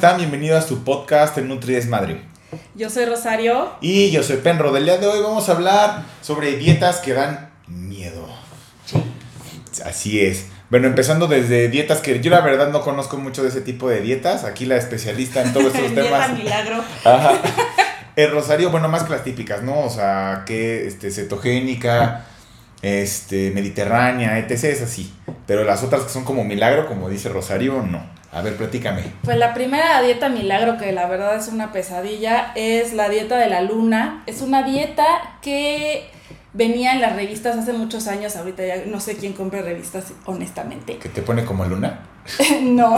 están? Bienvenidos a su podcast en Nutri Desmadre. Yo soy Rosario. Y yo soy Penro. Del día de hoy vamos a hablar sobre dietas que dan miedo. Así es. Bueno, empezando desde dietas que yo la verdad no conozco mucho de ese tipo de dietas. Aquí la especialista en todos estos temas. milagro. Ajá. El rosario, bueno, más que las típicas, ¿no? O sea, que este, cetogénica, este, mediterránea, etc. es así. Pero las otras que son como milagro, como dice Rosario, no. A ver, platícame. Pues la primera dieta milagro, que la verdad es una pesadilla, es la dieta de la luna. Es una dieta que venía en las revistas hace muchos años. Ahorita ya no sé quién compra revistas, honestamente. ¿Que te pone como luna? no.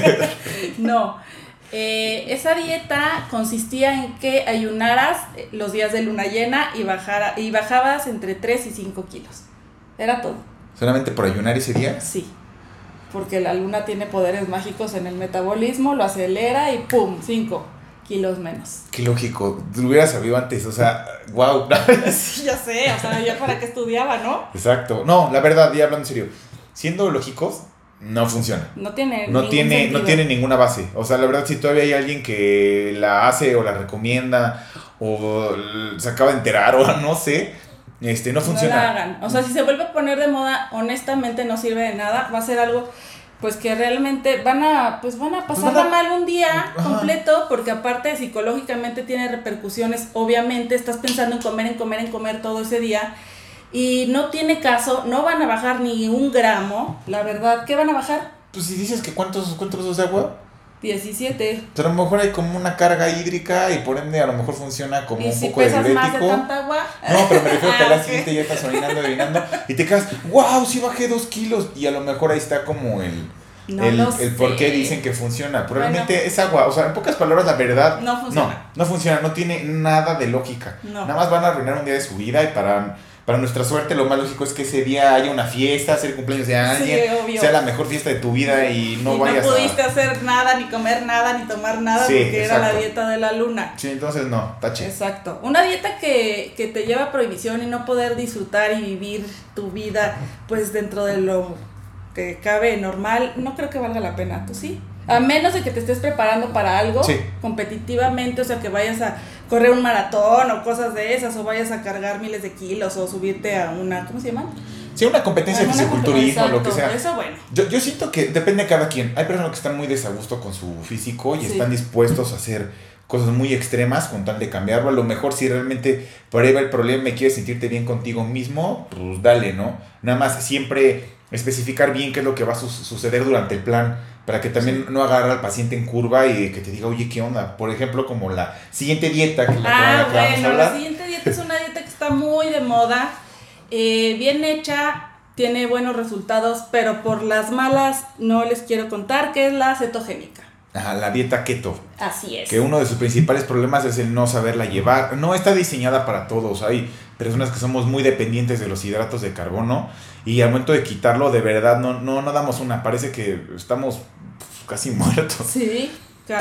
no. Eh, esa dieta consistía en que ayunaras los días de luna llena y, bajara, y bajabas entre 3 y 5 kilos. Era todo. ¿Solamente por ayunar ese día? Sí. Porque la luna tiene poderes mágicos en el metabolismo, lo acelera y ¡pum! 5 kilos menos. Qué lógico. Lo hubiera sabido antes, o sea, wow. sí, ya sé, o sea, ya para qué estudiaba, ¿no? Exacto. No, la verdad, ya hablando en serio, siendo lógicos, no funciona. No tiene No tiene, no tiene ninguna base. O sea, la verdad, si todavía hay alguien que la hace o la recomienda o se acaba de enterar o no sé, este, no No funciona. la hagan. O sea, si se vuelve a poner de moda, honestamente no sirve de nada. Va a ser algo pues que realmente van a pues van a pasarla van a- mal un día completo porque aparte psicológicamente tiene repercusiones obviamente estás pensando en comer en comer en comer todo ese día y no tiene caso no van a bajar ni un gramo la verdad ¿qué van a bajar? Pues si dices que cuántos, cuántos de agua, 17 pero a lo mejor hay como una carga hídrica y por ende a lo mejor funciona como y un si poco de pesas más de tanta agua No, pero me refiero que al Ah, día ok. siguiente ya estás orinando, orinando y te quedas, wow, sí bajé dos kilos. Y a lo mejor ahí está como el, no el, el por qué dicen que funciona. Bueno. Probablemente es agua. O sea, en pocas palabras, la verdad. No funciona. No, no funciona. No tiene nada de lógica. No. Nada más van a arruinar un día de su vida y para. Para nuestra suerte, lo más lógico es que ese día haya una fiesta, hacer cumpleaños de alguien, obvio. sea la mejor fiesta de tu vida y no y vayas no pudiste a. hacer nada, ni comer nada, ni tomar nada, Sí, porque era la dieta de la luna. Sí, entonces no, tache. Exacto. Una dieta que, que te lleva a prohibición y no poder disfrutar y vivir tu vida, pues dentro de lo que cabe normal, no creo que valga la pena. ¿Tú sí? A menos de que te estés preparando para algo Sí. competitivamente, o sea, que vayas a correr un maratón o cosas de esas, o vayas a cargar miles de kilos o subirte a una, ¿cómo se llama? Sí, una competencia de fisiculturismo, lo que sea. Eso bueno. Yo, yo siento que depende de cada quien. Hay personas que están muy desagusto con su físico y Sí. están dispuestos a hacer cosas muy extremas con tal de cambiarlo. A lo mejor si realmente por ahí va el problema y quieres sentirte bien contigo mismo, pues dale, ¿no? Nada más siempre especificar bien qué es lo que va a su- suceder durante el plan para que también no agarre al paciente en curva y que te diga, oye, ¿qué onda? Por ejemplo, como la siguiente dieta que la que- Ah, la que vamos a bueno, hablar. la siguiente dieta es una dieta que está muy de moda, eh, bien hecha, tiene buenos resultados, pero por las malas no les quiero contar que es la cetogénica. Ajá, la dieta keto. Así es. Que uno de sus principales problemas es el no saberla llevar. No está diseñada para todos. Hay personas que somos muy dependientes de los hidratos de carbono y al momento de quitarlo, de verdad, no, no, no damos una. Parece que estamos casi muertos. Sí,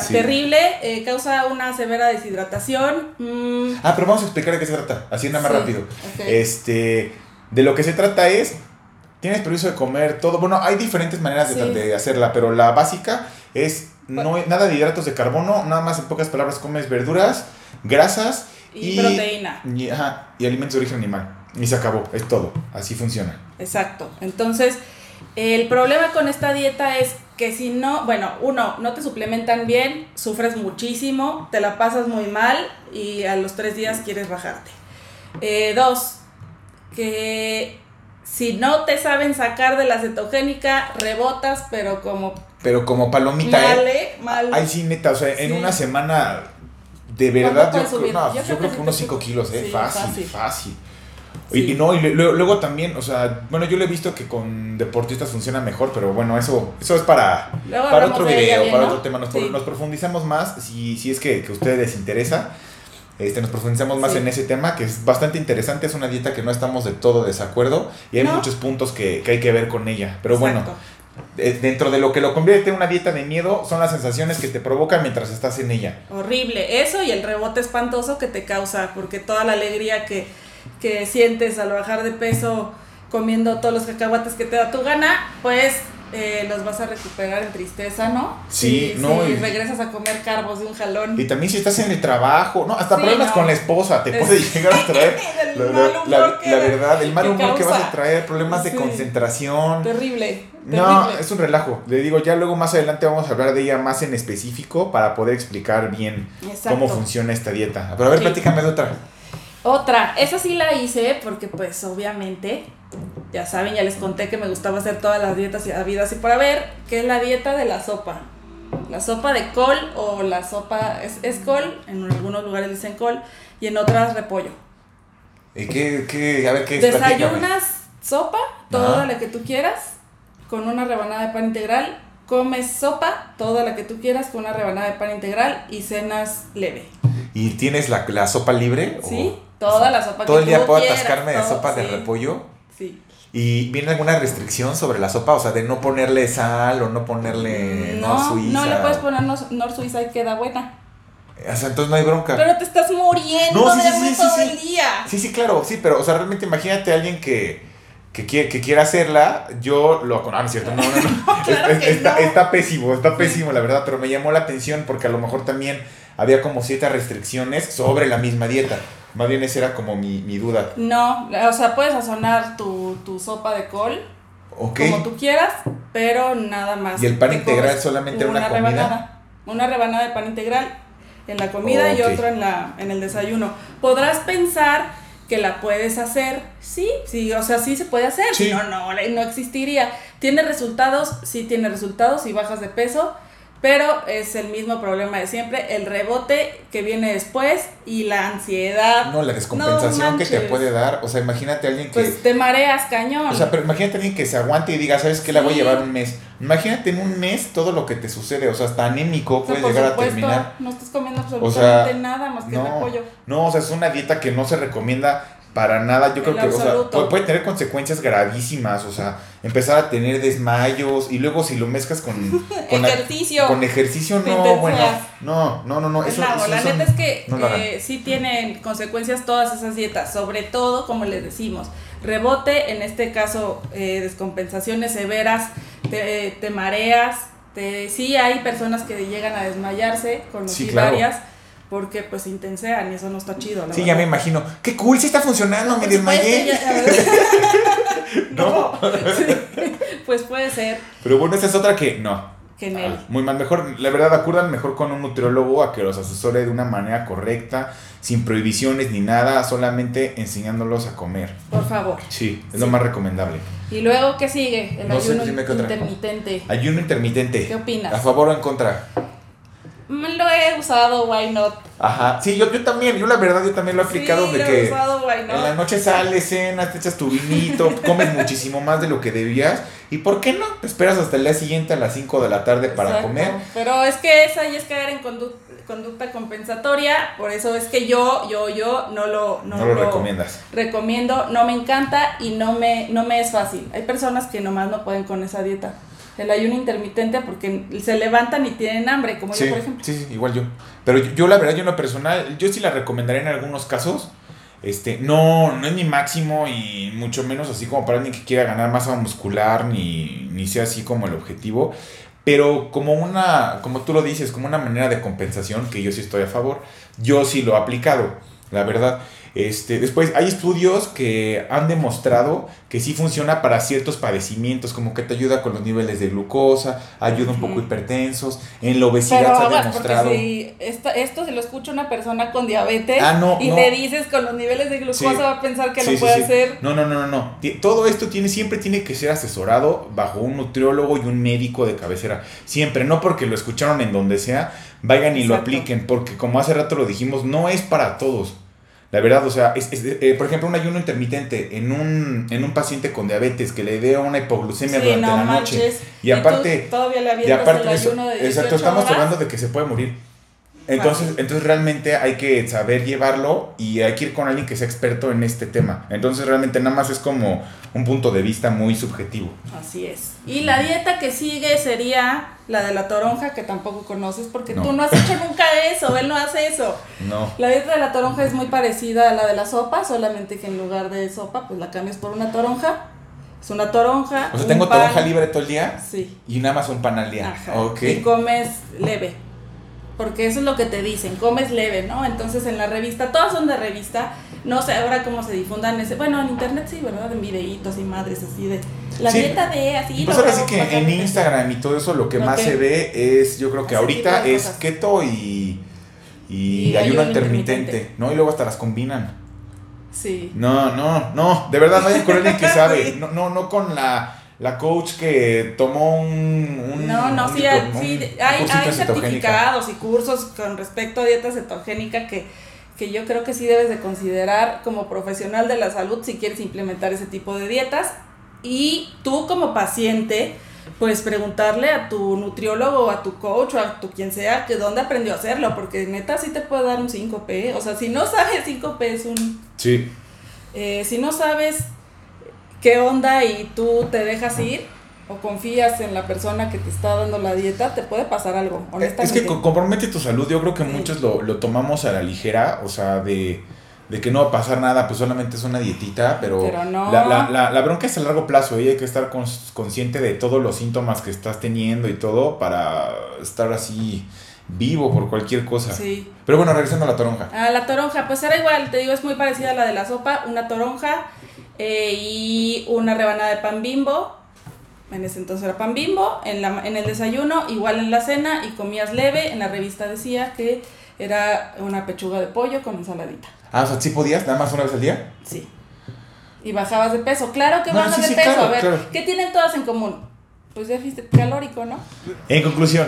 terrible, eh, causa una severa deshidratación. mm, Ah, pero vamos a explicar de qué se trata. Así nada más Sí, rápido. Este, de lo que se trata es, tienes permiso de comer todo. Bueno, hay diferentes maneras de, Sí. de hacerla, pero la básica es no nada de hidratos de carbono, nada más en pocas palabras comes verduras, grasas y, proteína. Y, ajá, y alimentos de origen animal. Y se acabó, es todo. Así funciona. Exacto. Entonces, el problema con esta dieta es que si no, bueno, uno, no te suplementan bien, sufres muchísimo, te la pasas muy mal y a los tres días quieres bajarte. Eh, dos, que si no te saben sacar de la cetogénica, rebotas, pero como Pero como palomita, ¿eh? mal, ¿eh? Mal. Ay, sí, neta, o sea, en una semana, de ¿Cuánto verdad, yo creo, no, Yo yo creo creo que unos te 5 sube. kilos, ¿eh? Sí, fácil, fácil. fácil. Sí. Y, no, y luego, luego también, o sea, bueno, yo lo he visto que con deportistas funciona mejor, pero bueno, eso, eso es para, Luego para otro video, bien, para ¿no? otro tema. Nos, Sí. nos profundizamos más, si, si es que, que a ustedes les interesa, este, nos profundizamos más Sí. en ese tema, que es bastante interesante, es una dieta que no estamos de todo desacuerdo y hay No. muchos puntos que, que hay que ver con ella. Pero bueno, Exacto. eh, dentro de lo que lo convierte en una dieta de miedo son las sensaciones que te provocan mientras estás en ella. Horrible. Eso y el rebote espantoso que te causa, porque toda la alegría que, que sientes al bajar de peso comiendo todos los cacahuates que te da tu gana, pues eh, los vas a recuperar en tristeza, ¿no? Sí, Si- no, Si y- regresas a comer carbos de un jalón. Y también si estás en el trabajo, no, hasta Sí, problemas no. con la esposa te Es- puede llegar a traer. La, mal la- humor la- que- la verdad, el mal que humor que vas a traer, problemas de Sí. concentración. Terrible. No, terrible. es un relajo. Le digo, ya luego más adelante vamos a hablar de ella más en específico para poder explicar bien Exacto. cómo funciona esta dieta. Pero a ver, Sí. platícame de otra. Otra, esa sí la hice porque pues obviamente, ya saben, ya les conté que me gustaba hacer todas las dietas y habidas y por haber, que es la dieta de la sopa. La sopa de col o la sopa es, es col, en algunos lugares dicen col y en otras repollo. ¿Y qué, qué, a ver, qué es? Desayunas sopa, toda Ajá. la que tú quieras, con una rebanada de pan integral. Comes sopa, toda la que tú quieras, con una rebanada de pan integral y cenas leve. ¿Y tienes la, la sopa libre? o- Toda la sopa Todo que el día puedo quieras, atascarme de sopa de repollo. Sí. ¿Y viene alguna restricción sobre la sopa? O sea, de no ponerle sal o no ponerle No, nor suiza. no le puedes poner nor, nor suiza y queda buena. O sea, entonces no hay bronca. Pero te estás muriendo No, sí, de sí, hambre sí, sí, todo el día. Sí, sí, claro, sí, pero, o sea, realmente imagínate a alguien que, que, quiere, que quiera hacerla, yo lo... Ah, no es cierto, no, no, no. claro Es- es- que está, no. está pésimo, está pésimo, la verdad, pero me llamó la atención porque a lo mejor también había como ciertas restricciones sobre la misma dieta. Más bien esa era como mi, mi duda. No, o sea, puedes sazonar tu, tu sopa de col como tú quieras, pero nada más. ¿Y el pan Te integral solamente una comida? rebanada, una rebanada de pan integral en la comida y otro en, la, en el desayuno. Podrás pensar que la puedes hacer, sí, sí, o sea, sí se puede hacer, Sí. no, no, no existiría. ¿Tiene resultados? Sí tiene resultados si bajas de peso, pero es el mismo problema de siempre, el rebote que viene después y la ansiedad. No, la descompensación que te puede dar. O sea, imagínate a alguien que... Pues te mareas cañón. O sea, pero imagínate a alguien que se aguante y diga, ¿sabes qué? La voy a llevar un mes. Imagínate en un mes todo lo que te sucede. O sea, hasta anémico O sea, llegar a terminar. No estás comiendo O absolutamente sea, nada más que no, repollo. no, o sea, es una dieta que no se recomienda para nada. Yo creo que, o sea, puede, puede tener consecuencias gravísimas. O sea, empezar a tener desmayos y luego si lo mezclas con, con, Ejercicio. con no, bueno, no, no, no, no. Eso, eso la neta es que no eh, sí tienen consecuencias todas esas dietas, sobre todo, como les decimos, rebote, en este caso, eh, descompensaciones severas, te, te mareas, te, sí hay personas que llegan a desmayarse, conocí Sí, claro. varias, porque pues se intensean y eso no está chido. la Sí, ya me imagino. ¡Qué cool! Sí está funcionando, me Pues, puede desmayé. No. Sí, pues puede ser Pero bueno, esa es otra que no. que en él. Ah, muy mal, mejor, la verdad, acudan mejor con un nutriólogo a que los asesore de una manera correcta, sin prohibiciones ni nada, solamente enseñándolos a comer. Por favor. Sí, es Sí. lo más recomendable. Y luego, ¿qué sigue? El No ayuno otra. intermitente. Ayuno intermitente. ¿Qué opinas? ¿A favor o en contra? Mm, Lo he usado, why not? Ajá, sí, yo, yo también, yo la verdad, yo también lo he aplicado sí, de lo he que usado, why en la noche sales, cenas, te echas tu vinito, comes muchísimo más de lo que debías. ¿Y por qué no? Te esperas hasta el día siguiente a las 5 de la tarde para Exacto. comer. Pero es que esa ya es caer en condu- conducta compensatoria, por eso es que yo, yo, yo no lo, no No lo recomiendas. recomiendo, no me encanta y no me, no me es fácil. Hay personas que nomás no pueden con esa dieta. El ayuno intermitente porque se levantan y tienen hambre, como Sí, yo, por ejemplo. sí, sí, igual yo. Pero yo, yo, la verdad, yo en lo personal, yo sí la recomendaría en algunos casos. Este, no, no es mi máximo y mucho menos así como para alguien que quiera ganar masa muscular ni, ni sea así como el objetivo. Pero como una, como tú lo dices, como una manera de compensación, que yo sí estoy a favor, yo sí lo he aplicado, la verdad. Este, después hay estudios que han demostrado que sí funciona para ciertos padecimientos, como que te ayuda con los niveles de glucosa, ayuda un poco hipertensos, en la obesidad Pero se ha demostrado. porque si esta- esto se lo escucha una persona con diabetes Ah, no, y no. le dices con los niveles de glucosa Sí. va a pensar que Sí, lo sí, puede sí. hacer. No, no, no, no, Todo esto tiene, siempre tiene que ser asesorado bajo un nutriólogo y un médico de cabecera. Siempre, no porque lo escucharon en donde sea, vayan y lo apliquen, porque como hace rato lo dijimos, no es para todos. La verdad, o sea, es, es- eh, por ejemplo, un ayuno intermitente en un, en un paciente con diabetes que le dé una hipoglucemia Sí, durante no la noche. manches. Y aparte, tú todavía le y aparte el eso, ayuno de 18 exacto, estamos horas. hablando de que se puede morir. Entonces, Fácil. entonces realmente hay que saber llevarlo y hay que ir con alguien que sea experto en este tema. Entonces realmente nada más es como un punto de vista muy subjetivo. Así es. Y la dieta que sigue sería la de la toronja, que tampoco conoces porque No. tú no has hecho nunca eso, él no hace eso. No. La dieta de la toronja es muy parecida a la de la sopa, solamente que en lugar de sopa, pues la cambias por una toronja. Es una toronja. O sea, tengo pan. toronja libre todo el día Sí. y nada más un pan al día. Ajá. Ok. Y comes leve. Porque eso es lo que te dicen, comes leve, ¿no? Entonces en la revista, todas son de revista, no sé ahora cómo se difundan ese, bueno, en internet sí, ¿verdad? En videitos y madres así de la Sí. dieta de así. Pues ahora sí que en. Instagram y todo eso lo que más Ok. se ve es, yo creo que Ese ahorita es keto y, y, Y ayuno intermitente, intermitente. ¿no? Y luego hasta las combinan. Sí. No, no, no, de verdad con alguien que sabe, no, no, no con la, la coach que tomó un... un No, no, un sí, un sí, hay, hay certificados y cursos con respecto a dieta cetogénica que, que yo creo que sí debes de considerar como profesional de la salud si quieres implementar ese tipo de dietas. Y tú como paciente, pues preguntarle a tu nutriólogo o a tu coach o a tu quien sea que dónde aprendió a hacerlo, porque neta sí te puede dar un 5P. O sea, si no sabes 5P es un... Sí, eh, si no sabes qué onda y tú te dejas ir o confías en la persona que te está dando la dieta, te puede pasar algo, es honestamente. que co- compromete tu salud, yo creo que muchos lo, lo tomamos a la ligera, o sea, de, de que no va a pasar nada, pues solamente es una dietita, pero, Pero no. la, la, la, la bronca es a largo plazo y hay que estar cons- consciente de todos los síntomas que estás teniendo y todo para estar así vivo por cualquier cosa. Sí. Pero bueno, regresando a la toronja. Ah, la toronja, pues era igual, te digo, es muy parecida a la de la sopa, una toronja eh, y una rebanada de pan bimbo. En ese entonces era pan bimbo, en, la, en el desayuno, igual en la cena y comías leve. En la revista decía que era una pechuga de pollo con ensaladita. Ah, o sea, ¿sí podías? ¿Nada más una vez al día? Sí. Y bajabas de peso. Claro que No, bajas sí, de sí, peso. claro, a ver, claro. ¿qué tienen todas en común? Pues déficit calórico, ¿no? En conclusión,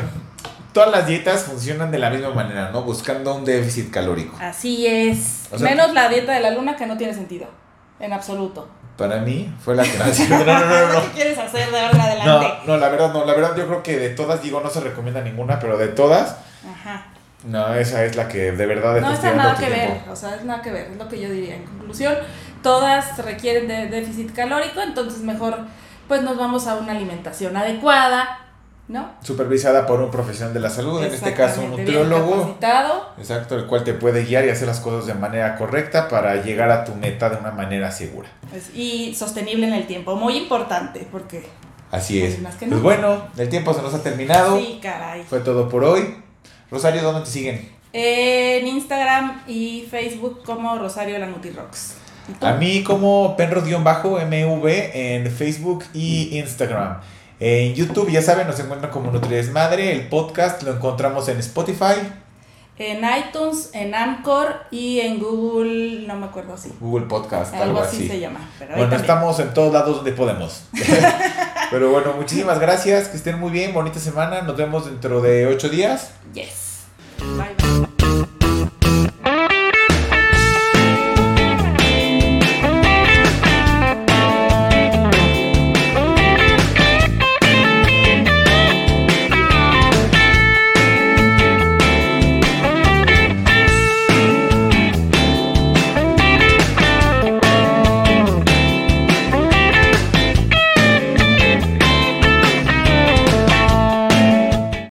todas las dietas funcionan de la misma manera, ¿no? Buscando un déficit calórico. Así es. O sea- Menos la dieta de la luna que no tiene sentido. En absoluto. Para mí fue la que... No, no, no, no, no. ¿Qué quieres hacer de ahora en No, adelante? no, la verdad no, la verdad yo creo que de todas, digo, no se recomienda ninguna, pero de todas, Ajá. no, esa es la que de verdad No está nada que tu ver, tiempo. o sea, es nada que ver, es lo que yo diría. En conclusión, todas requieren de déficit calórico, entonces mejor pues nos vamos a una alimentación adecuada, ¿no? Supervisada por un profesional de la salud, en este caso un nutriólogo, exacto, el cual te puede guiar y hacer las cosas de manera correcta para llegar a tu meta de una manera segura. pues, y sostenible en el tiempo, muy importante, porque Así es. Pues más que Pues no. bueno, el tiempo se nos ha terminado. sí, caray. Fue todo por hoy. Rosario, ¿dónde te siguen? En Instagram y Facebook como Rosario la Nutrirox. ¿Y tú? A mí como Penro-MV en Facebook y Instagram. En YouTube, ya saben, nos encuentran como Nutridesmadre. El podcast lo encontramos en Spotify, En iTunes, en Anchor y en Google, no me acuerdo así. Google Podcast, algo, Algo así, así. se llama. Pero Bueno, también. estamos en todos lados donde podemos. Pero bueno, muchísimas gracias. Que estén muy bien. Bonita semana. Nos vemos dentro de ocho días. Yes. Bye.